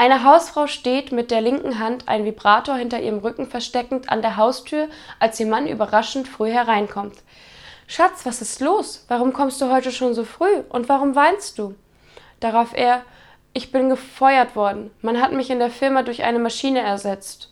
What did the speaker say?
Eine Hausfrau steht mit der linken Hand einen Vibrator hinter ihrem Rücken versteckend an der Haustür, als ihr Mann überraschend früh hereinkommt. Schatz, was ist los? Warum kommst du heute schon so früh? Und warum weinst du? Darauf er, ich bin gefeuert worden. Man hat mich in der Firma durch eine Maschine ersetzt.